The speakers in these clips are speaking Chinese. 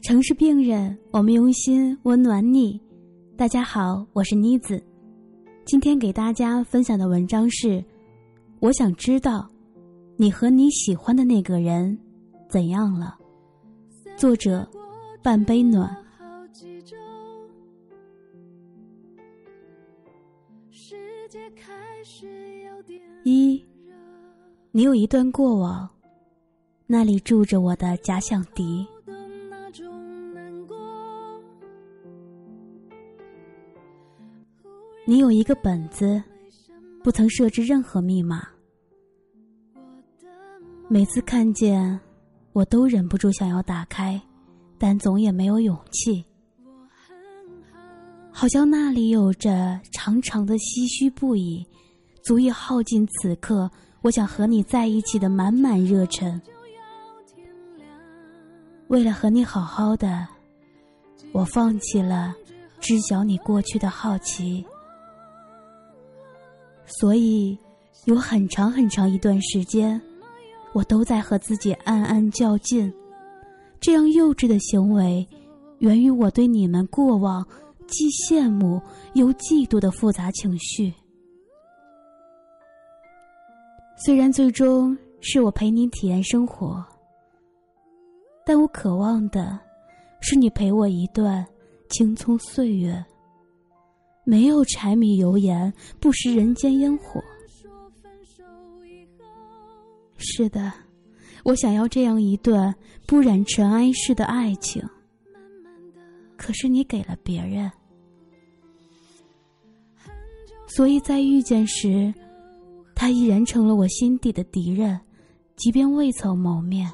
城市病人，我们用心温暖你。大家好，我是妮子。今天给大家分享的文章是：我想知道，你和你喜欢的那个人怎样了？作者：半杯暖。一，你有一段过往，那里住着我的假想敌。你有一个本子，不曾设置任何密码。每次看见，我都忍不住想要打开，但总也没有勇气。好像那里有着长长的唏嘘不已，足以耗尽此刻我想和你在一起的满满热忱。为了和你好好的，我放弃了知晓你过去的好奇。所以，有很长很长一段时间，我都在和自己暗暗较劲。这样幼稚的行为，源于我对你们过往既羡慕又嫉妒的复杂情绪。虽然最终是我陪你体验生活，但我渴望的，是你陪我一段青葱岁月。没有柴米油盐，不食人间烟火。是的，我想要这样一段不染尘埃式的爱情。可是你给了别人，所以在遇见时，他依然成了我心底的敌人，即便未曾谋面。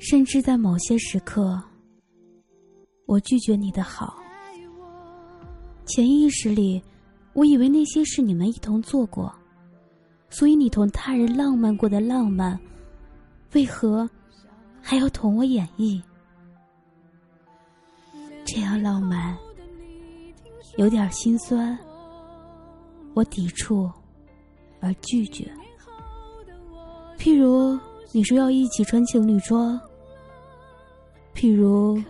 甚至在某些时刻，我拒绝你的好。潜意识里，我以为那些事你们一同做过，所以你同他人浪漫过的浪漫，为何还要同我演绎？这样浪漫，有点心酸。我抵触而拒绝。譬如你说要一起穿情侣装，譬如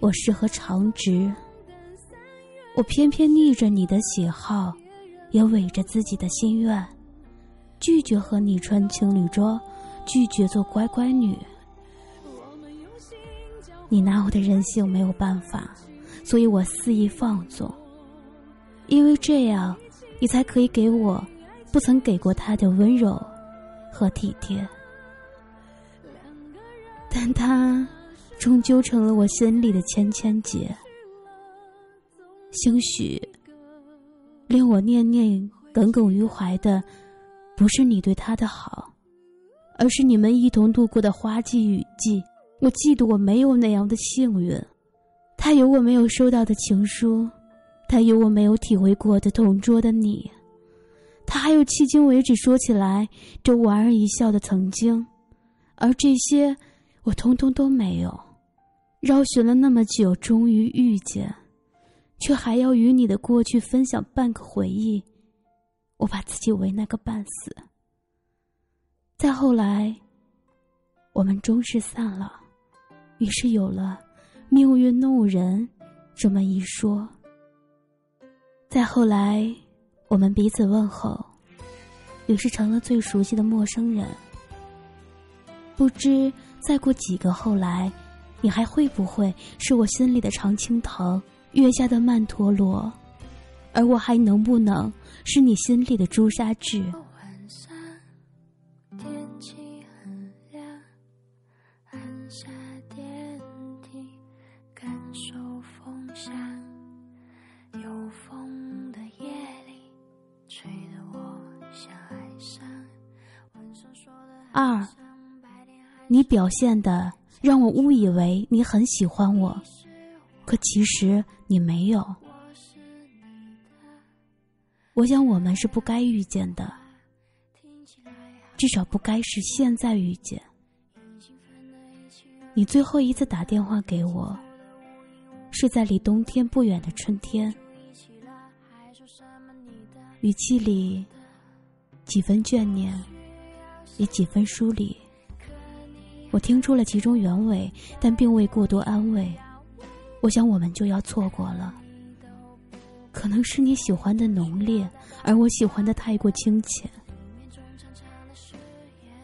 我适合长直。我偏偏逆着你的喜好，也违着自己的心愿，拒绝和你穿情侣装，拒绝做乖乖女。你拿我的任性没有办法，所以我肆意放纵，因为这样，你才可以给我不曾给过他的温柔和体贴。但他终究成了我心里的千千结。兴许，令我念念耿耿于怀的，不是你对他的好，而是你们一同度过的花季雨季。我嫉妒我没有那样的幸运，他有我没有收到的情书，他有我没有体会过的同桌的你，他还有迄今为止说起来就莞尔一笑的曾经，而这些我通通都没有。绕寻了那么久，终于遇见。却还要与你的过去分享半个回忆，我把自己为难个半死。再后来，我们终是散了，于是有了“命运弄人”这么一说。再后来，我们彼此问候，于是成了最熟悉的陌生人。不知再过几个后来，你还会不会是我心里的常青藤？月下的曼陀罗，而我还能不能是你心里的朱砂痣？二，你表现的让我误以为你很喜欢我。可其实你没有，我想我们是不该遇见的，至少不该是现在遇见。你最后一次打电话给我，是在离冬天不远的春天，语气里几分眷念，也几分疏离。我听出了其中原委，但并未过多安慰。我想我们就要错过了。可能是你喜欢的浓烈，而我喜欢的太过清浅，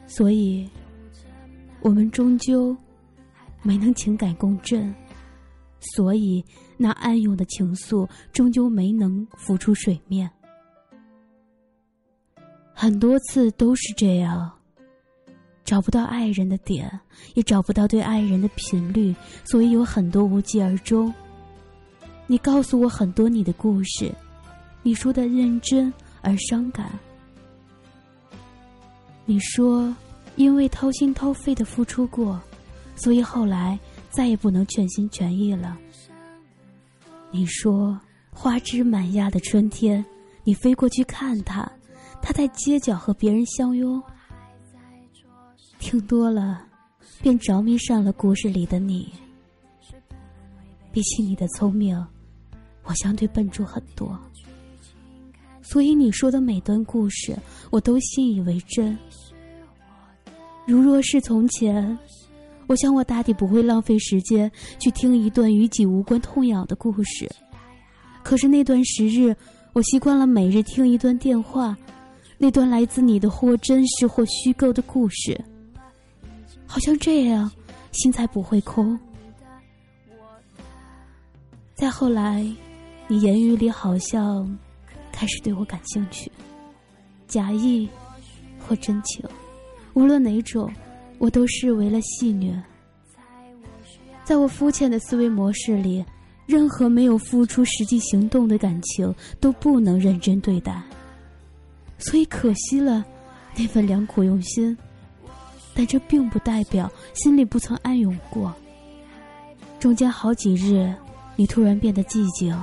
所以，我们终究没能情感共振，所以那暗涌的情愫终究没能浮出水面。很多次都是这样，找不到爱人的点，也找不到对爱人的频率，所以有很多无疾而终。你告诉我很多你的故事，你说的认真而伤感。你说，因为掏心掏肺的付出过，所以后来再也不能全心全意了。你说，花枝满桠的春天，你飞过去看他，他在街角和别人相拥。听多了，便着迷上了故事里的你。比起你的聪明，我相对笨拙很多，所以你说的每段故事，我都信以为真。如若是从前，我想我大抵不会浪费时间去听一段与己无关痛痒的故事。可是那段时日，我习惯了每日听一段电话，那段来自你的或真实或虚构的故事，好像这样，心才不会空。再后来，你言语里好像开始对我感兴趣，假意或真情，无论哪种，我都视为了戏谑。在我肤浅的思维模式里，任何没有付出实际行动的感情都不能认真对待，所以可惜了那份良苦用心。但这并不代表心里不曾暗涌过。中间好几日。你突然变得寂静，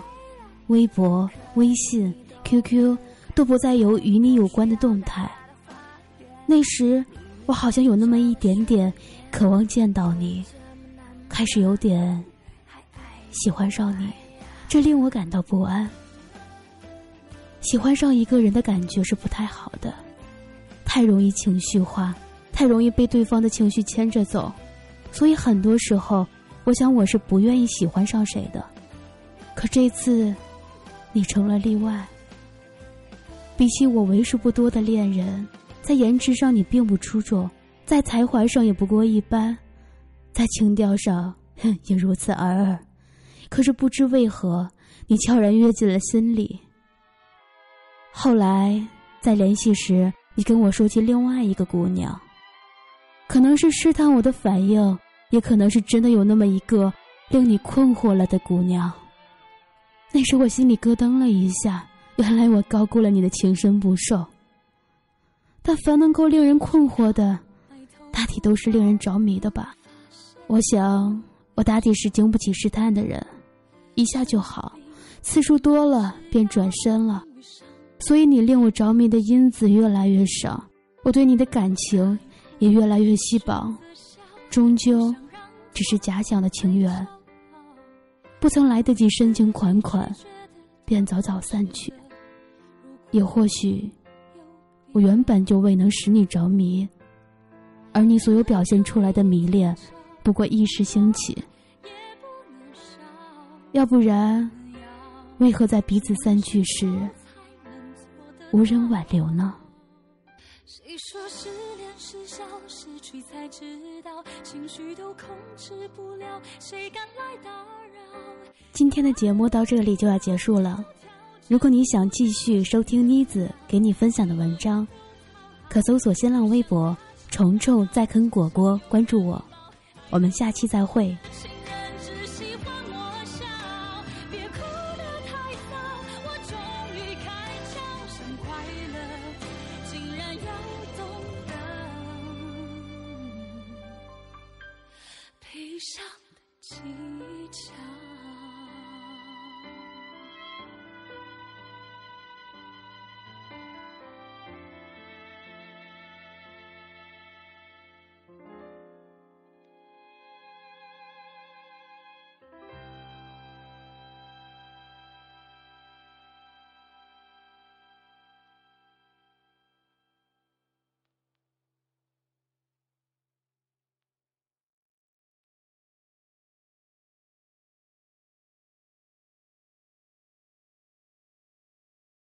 微博、微信、QQ 都不再有与你有关的动态。那时，我好像有那么一点点渴望见到你，开始有点喜欢上你，这令我感到不安。喜欢上一个人的感觉是不太好的，太容易情绪化，太容易被对方的情绪牵着走，所以很多时候。我想我是不愿意喜欢上谁的，可这次，你成了例外。比起我为数不多的恋人，在颜值上你并不出众，在才华上也不过一般，在情调上也如此尔尔。可是不知为何，你悄然跃进了心里。后来在联系时，你跟我说起另外一个姑娘，可能是试探我的反应。也可能是真的有那么一个令你困惑了的姑娘。那时我心里咯噔了一下，原来我高估了你的情深不寿。但凡能够令人困惑的，大体都是令人着迷的吧。我想，我大抵是经不起试探的人，一下就好，次数多了便转身了。所以你令我着迷的因子越来越少，我对你的感情也越来越稀薄。终究，只是假想的情缘，不曾来得及深情款款，便早早散去。也或许，我原本就未能使你着迷，而你所有表现出来的迷恋，不过一时兴起。要不然，为何在彼此散去时，无人挽留呢？谁说失恋是笑，失去才知道情绪都控制不了，谁敢来打扰？今天的节目到这里就要结束了。如果你想继续收听妮子给你分享的文章，可搜索新浪微博“虫虫在啃果果”，关注我。我们下期再会。上的技巧。